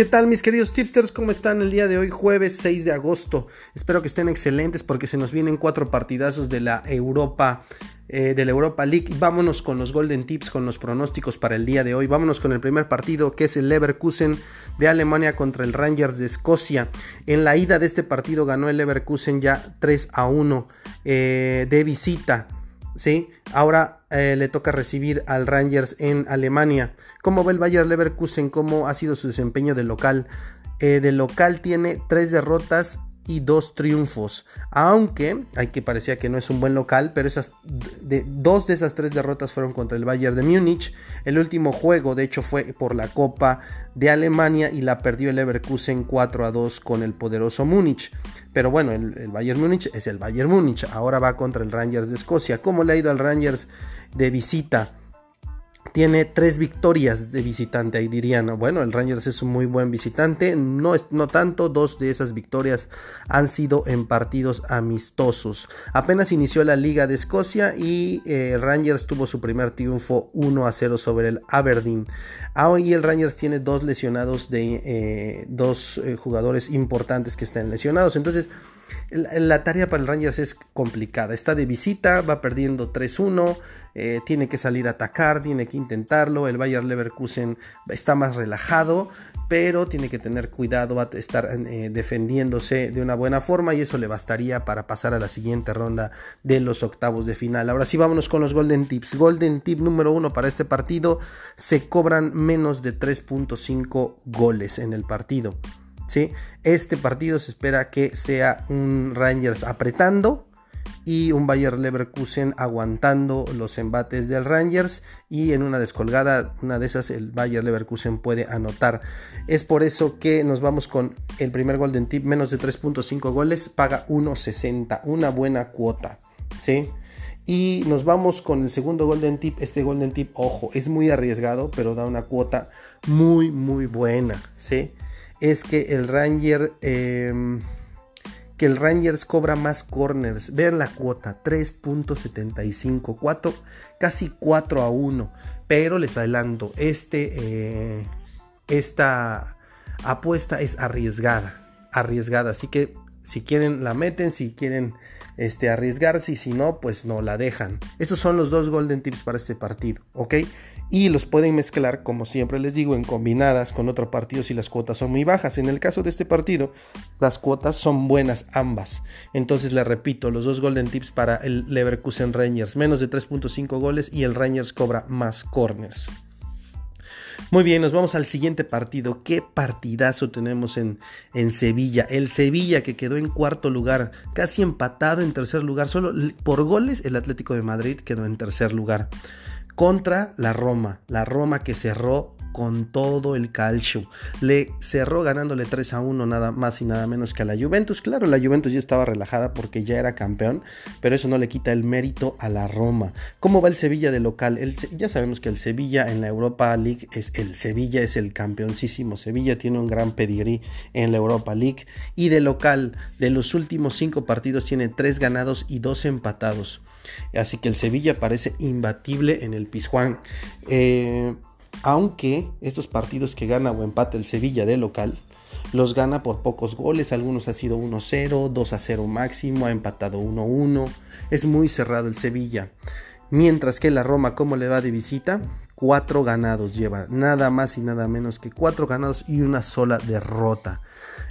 ¿Qué tal mis queridos tipsters? ¿Cómo están el día de hoy, jueves 6 de agosto? Espero que estén excelentes porque se nos vienen cuatro partidazos de la Europa, eh, de la Europa League. vámonos con los Golden Tips, con los pronósticos para el día de hoy. Vámonos con el primer partido que es el Leverkusen de Alemania contra el Rangers de Escocia. En la ida de este partido ganó el Leverkusen ya 3 a 1 eh, de visita. ¿Sí? Ahora eh, le toca recibir al Rangers en Alemania. ¿Cómo va el Bayer Leverkusen? ¿Cómo ha sido su desempeño de local? Eh, de local tiene tres derrotas y dos triunfos. Aunque hay que parecía que no es un buen local, pero esas dos de esas tres derrotas fueron contra el Bayern de Múnich. El último juego, de hecho, fue por la Copa de Alemania y la perdió el Leverkusen 4 a 2 con el poderoso Múnich. Pero bueno, el, el Bayern Múnich es el Bayern Múnich. Ahora va contra el Rangers de Escocia. ¿Cómo le ha ido al Rangers de visita? Tiene tres victorias de visitante. Ahí dirían, bueno, el Rangers es un muy buen visitante. No, no tanto, dos de esas victorias han sido en partidos amistosos. Apenas inició la Liga de Escocia y eh, el Rangers tuvo su primer triunfo 1 a 0 sobre el Aberdeen. Hoy el Rangers tiene dos lesionados de eh, dos eh, jugadores importantes que están lesionados. Entonces, la tarea para el Rangers es complicada. Está de visita, va perdiendo 3-1, eh, tiene que salir a atacar, tiene que intentarlo. El Bayer Leverkusen está más relajado, pero tiene que tener cuidado, va a estar eh, defendiéndose de una buena forma y eso le bastaría para pasar a la siguiente ronda de los octavos de final. Ahora sí, vámonos con los Golden Tips. Golden Tip número uno para este partido: se cobran menos de 3.5 goles en el partido. Este partido se espera que sea un Rangers apretando y un Bayer Leverkusen aguantando los embates del Rangers y en una descolgada, una de esas el Bayer Leverkusen puede anotar. Es por eso que nos vamos con el primer Golden Tip, menos de 3.5 goles, paga 1.60, una buena cuota, ¿sí? Y nos vamos con el segundo Golden Tip. Este Golden Tip, ojo, es muy arriesgado, pero da una cuota muy, muy buena, ¿sí? Es que el Ranger... Em, que el Rangers cobra más corners. Vean la cuota, 3.75, 4, casi 4 a 1. Pero les adelanto, este, eh, esta apuesta es arriesgada, arriesgada. Así que si quieren la meten, si quieren este, arriesgarse y si no, pues no la dejan. Esos son los dos golden tips para este partido, ¿ok? Y los pueden mezclar, como siempre les digo, en combinadas con otro partido si las cuotas son muy bajas. En el caso de este partido, las cuotas son buenas ambas. Entonces les repito, los dos golden tips para el Leverkusen Rangers, menos de 3.5 goles y el Rangers cobra más corners. Muy bien, nos vamos al siguiente partido. ¿Qué partidazo tenemos en, en, Sevilla? El Sevilla que quedó en cuarto lugar, casi empatado en tercer lugar. Solo por goles el Atlético de Madrid quedó en tercer lugar. Contra la Roma. La Roma que cerró con todo el calcio. Le cerró ganándole 3 a 1 nada más y nada menos que a la Juventus. Claro, la Juventus ya estaba relajada porque ya era campeón, pero eso no le quita el mérito a la Roma. ¿Cómo va el Sevilla de local? ya sabemos que el Sevilla en la Europa League es el Sevilla es el campeoncísimo. Sevilla tiene un gran pedigrí en la Europa League y de local de los últimos 5 partidos tiene 3 ganados y 2 empatados. Así que el Sevilla parece imbatible en el Pizjuán. Eh, aunque estos partidos que gana o empate el Sevilla de local, los gana por pocos goles, algunos ha sido 1-0, 2-0 máximo, ha empatado 1-1, es muy cerrado el Sevilla. Mientras que la Roma, como le va de visita, cuatro ganados lleva, nada más y nada menos que cuatro ganados y una sola derrota.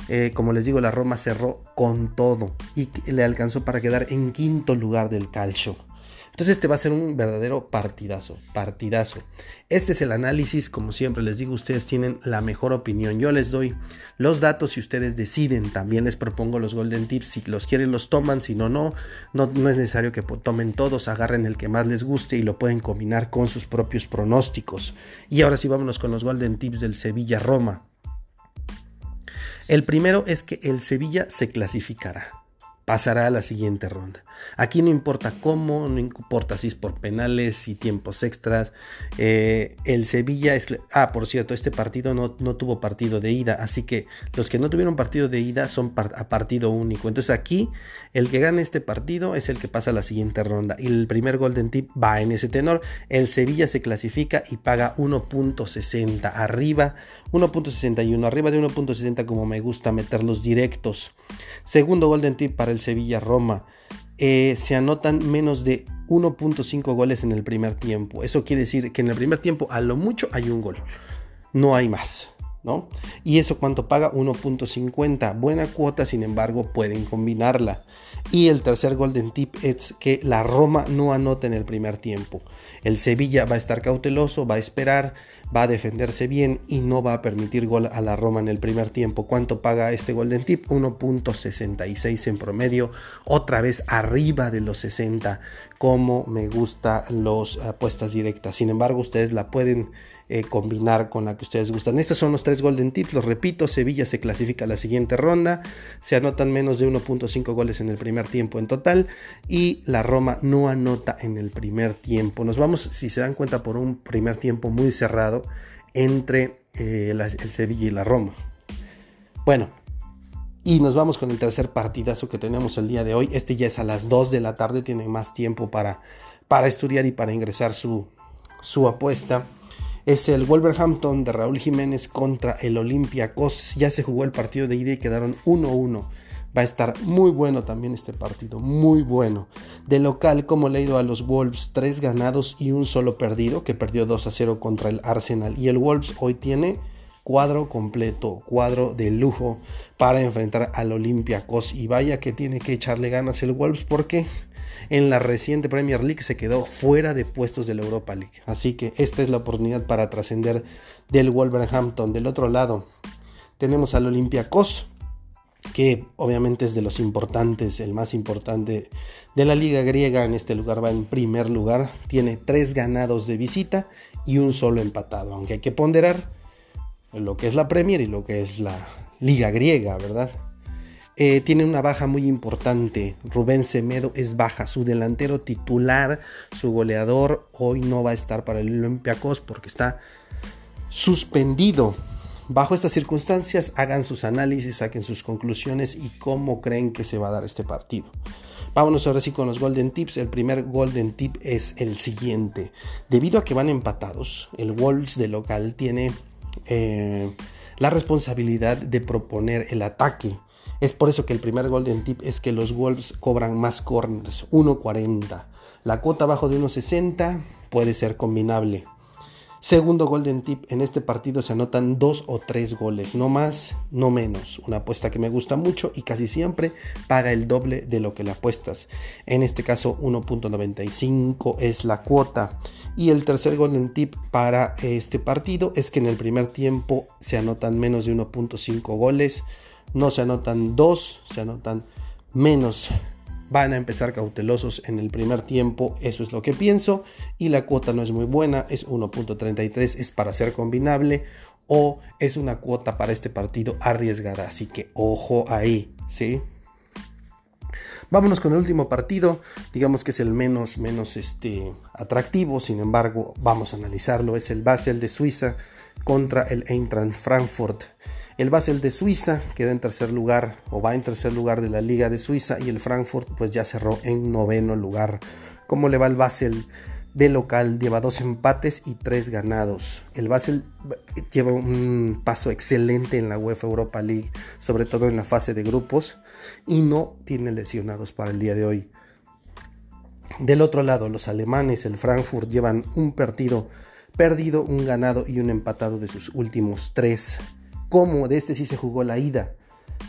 Eh, como les digo, la Roma cerró con todo y le alcanzó para quedar en quinto lugar del calcio. Entonces este va a ser un verdadero partidazo, partidazo. Este es el análisis, como siempre les digo, ustedes tienen la mejor opinión. Yo les doy los datos y ustedes deciden. También les propongo los golden tips. Si los quieren los toman, si no, no. No, no es necesario que tomen todos, agarren el que más les guste y lo pueden combinar con sus propios pronósticos. Y ahora sí vámonos con los golden tips del Sevilla-Roma. El primero es que el Sevilla se clasificará pasará a la siguiente ronda. Aquí no importa cómo, no importa si es por penales y tiempos extras. Eh, el Sevilla es... Ah, por cierto, este partido no, no, tuvo partido de ida, así que los que no tuvieron partido de ida son a partido único. Entonces aquí el que gane este partido es el que pasa a la siguiente ronda. Y el primer Golden Tip va en ese tenor. El Sevilla se clasifica y paga 1.60 arriba, 1.61 arriba de 1.60 como me gusta meter los directos. Segundo Golden Tip para el Sevilla Roma. Eh, se anotan menos de 1.5 goles en el primer tiempo. Eso quiere decir que en el primer tiempo a lo mucho hay un gol. No hay más. ¿No? Y eso cuánto paga 1.50. Buena cuota, sin embargo, pueden combinarla. Y el tercer golden tip es que la Roma no anota en el primer tiempo. El Sevilla va a estar cauteloso, va a esperar, va a defenderse bien y no va a permitir gol a la Roma en el primer tiempo. ¿Cuánto paga este Golden Tip? 1.66 en promedio, otra vez arriba de los 60, como me gusta las apuestas directas. Sin embargo, ustedes la pueden eh, combinar con la que ustedes gustan. Estos son los tres Golden Tips, los repito, Sevilla se clasifica a la siguiente ronda, se anotan menos de 1.5 goles en el primer tiempo en total y la Roma no anota en el primer tiempo. Nos vamos, si se dan cuenta, por un primer tiempo muy cerrado entre eh, el Sevilla y la Roma. Bueno, y nos vamos con el tercer partidazo que tenemos el día de hoy. Este ya es a las 2 de la tarde, tiene más tiempo para, para estudiar y para ingresar su, su apuesta es el Wolverhampton de Raúl Jiménez contra el Olympiacos. Ya se jugó el partido de ida y quedaron 1-1. Va a estar muy bueno también este partido, muy bueno. De local, como le he ido a los Wolves, 3 ganados y un solo perdido, que perdió 2 a 0 contra el Arsenal. Y el Wolves hoy tiene cuadro completo, cuadro de lujo para enfrentar al Olympiacos. Y vaya que tiene que echarle ganas el Wolves porque en la reciente Premier League se quedó fuera de puestos de la Europa League. Así que esta es la oportunidad para trascender del Wolverhampton. Del otro lado tenemos al Olympiacos, que obviamente es de los importantes, el más importante de la liga griega. En este lugar va en primer lugar. Tiene tres ganados de visita y un solo empatado. Aunque hay que ponderar lo que es la Premier y lo que es la liga griega, ¿verdad? Eh, tiene una baja muy importante. Rubén Semedo es baja. Su delantero titular, su goleador, hoy no va a estar para el Olympiacos porque está suspendido. Bajo estas circunstancias, hagan sus análisis, saquen sus conclusiones y cómo creen que se va a dar este partido. Vámonos ahora sí con los Golden Tips. El primer Golden Tip es el siguiente. Debido a que van empatados, el Wolves de local tiene eh, la responsabilidad de proponer el ataque es por eso que el primer golden tip es que los Wolves cobran más corners, 1.40. La cuota abajo de 1.60 puede ser combinable. Segundo golden tip, en este partido se anotan dos o tres goles, no más, no menos. Una apuesta que me gusta mucho y casi siempre paga el doble de lo que le apuestas. En este caso 1.95 es la cuota. Y el tercer golden tip para este partido es que en el primer tiempo se anotan menos de 1.5 goles no se anotan dos, se anotan menos. Van a empezar cautelosos en el primer tiempo, eso es lo que pienso. Y la cuota no es muy buena, es 1.33, es para ser combinable o es una cuota para este partido arriesgada. Así que ojo ahí, ¿sí? Vámonos con el último partido, digamos que es el menos, menos este, atractivo, sin embargo, vamos a analizarlo. Es el Basel de Suiza contra el Eintracht Frankfurt. El Basel de Suiza queda en tercer lugar o va en tercer lugar de la Liga de Suiza y el Frankfurt pues ya cerró en noveno lugar. ¿Cómo le va el Basel? De local lleva dos empates y tres ganados. El Basel lleva un paso excelente en la UEFA Europa League, sobre todo en la fase de grupos, y no tiene lesionados para el día de hoy. Del otro lado, los alemanes, el Frankfurt, llevan un partido perdido, un ganado y un empatado de sus últimos tres cómo de este sí se jugó la ida.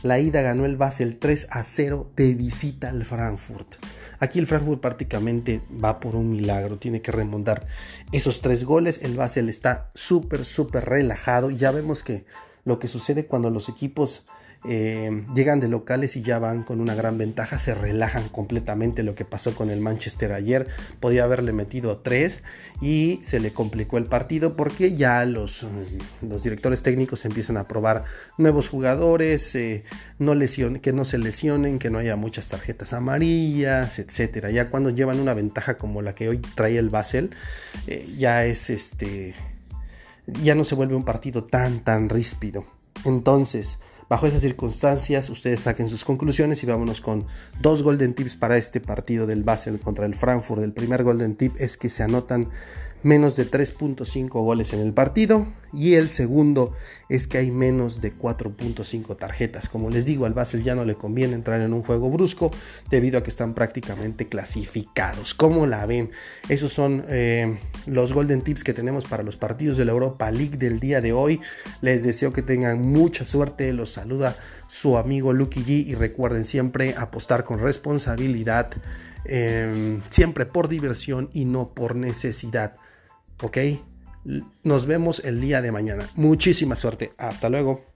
La ida ganó el Basel 3 a 0 de visita al Frankfurt. Aquí el Frankfurt prácticamente va por un milagro, tiene que remontar esos tres goles. El Basel está súper, súper relajado y ya vemos que lo que sucede cuando los equipos eh, llegan de locales y ya van con una gran ventaja, se relajan completamente lo que pasó con el Manchester ayer, podía haberle metido tres y se le complicó el partido porque ya los, los directores técnicos empiezan a probar nuevos jugadores, eh, que no se lesionen, que no haya muchas tarjetas amarillas, etcétera. Ya cuando llevan una ventaja como la que hoy trae el Basel, eh, ya es este ya no se vuelve un partido tan tan ríspido. Entonces, bajo esas circunstancias, ustedes saquen sus conclusiones y vámonos con dos golden tips para este partido del Basel contra el Frankfurt. El primer golden tip es que se anotan menos de 3.5 goles en el partido y el segundo es que hay menos de 4.5 tarjetas. Como les digo, al Basel ya no le conviene entrar en un juego brusco debido a que están prácticamente clasificados. ¿Cómo la ven? Esos son eh, los golden tips que tenemos para los partidos de la Europa League del día de hoy. Les deseo que tengan mucha suerte. Los saluda su amigo Lucky G y recuerden siempre apostar con responsabilidad. Em, siempre por diversión y no por necesidad. ¿Ok? Nos vemos el día de mañana. Muchísima suerte. Hasta luego.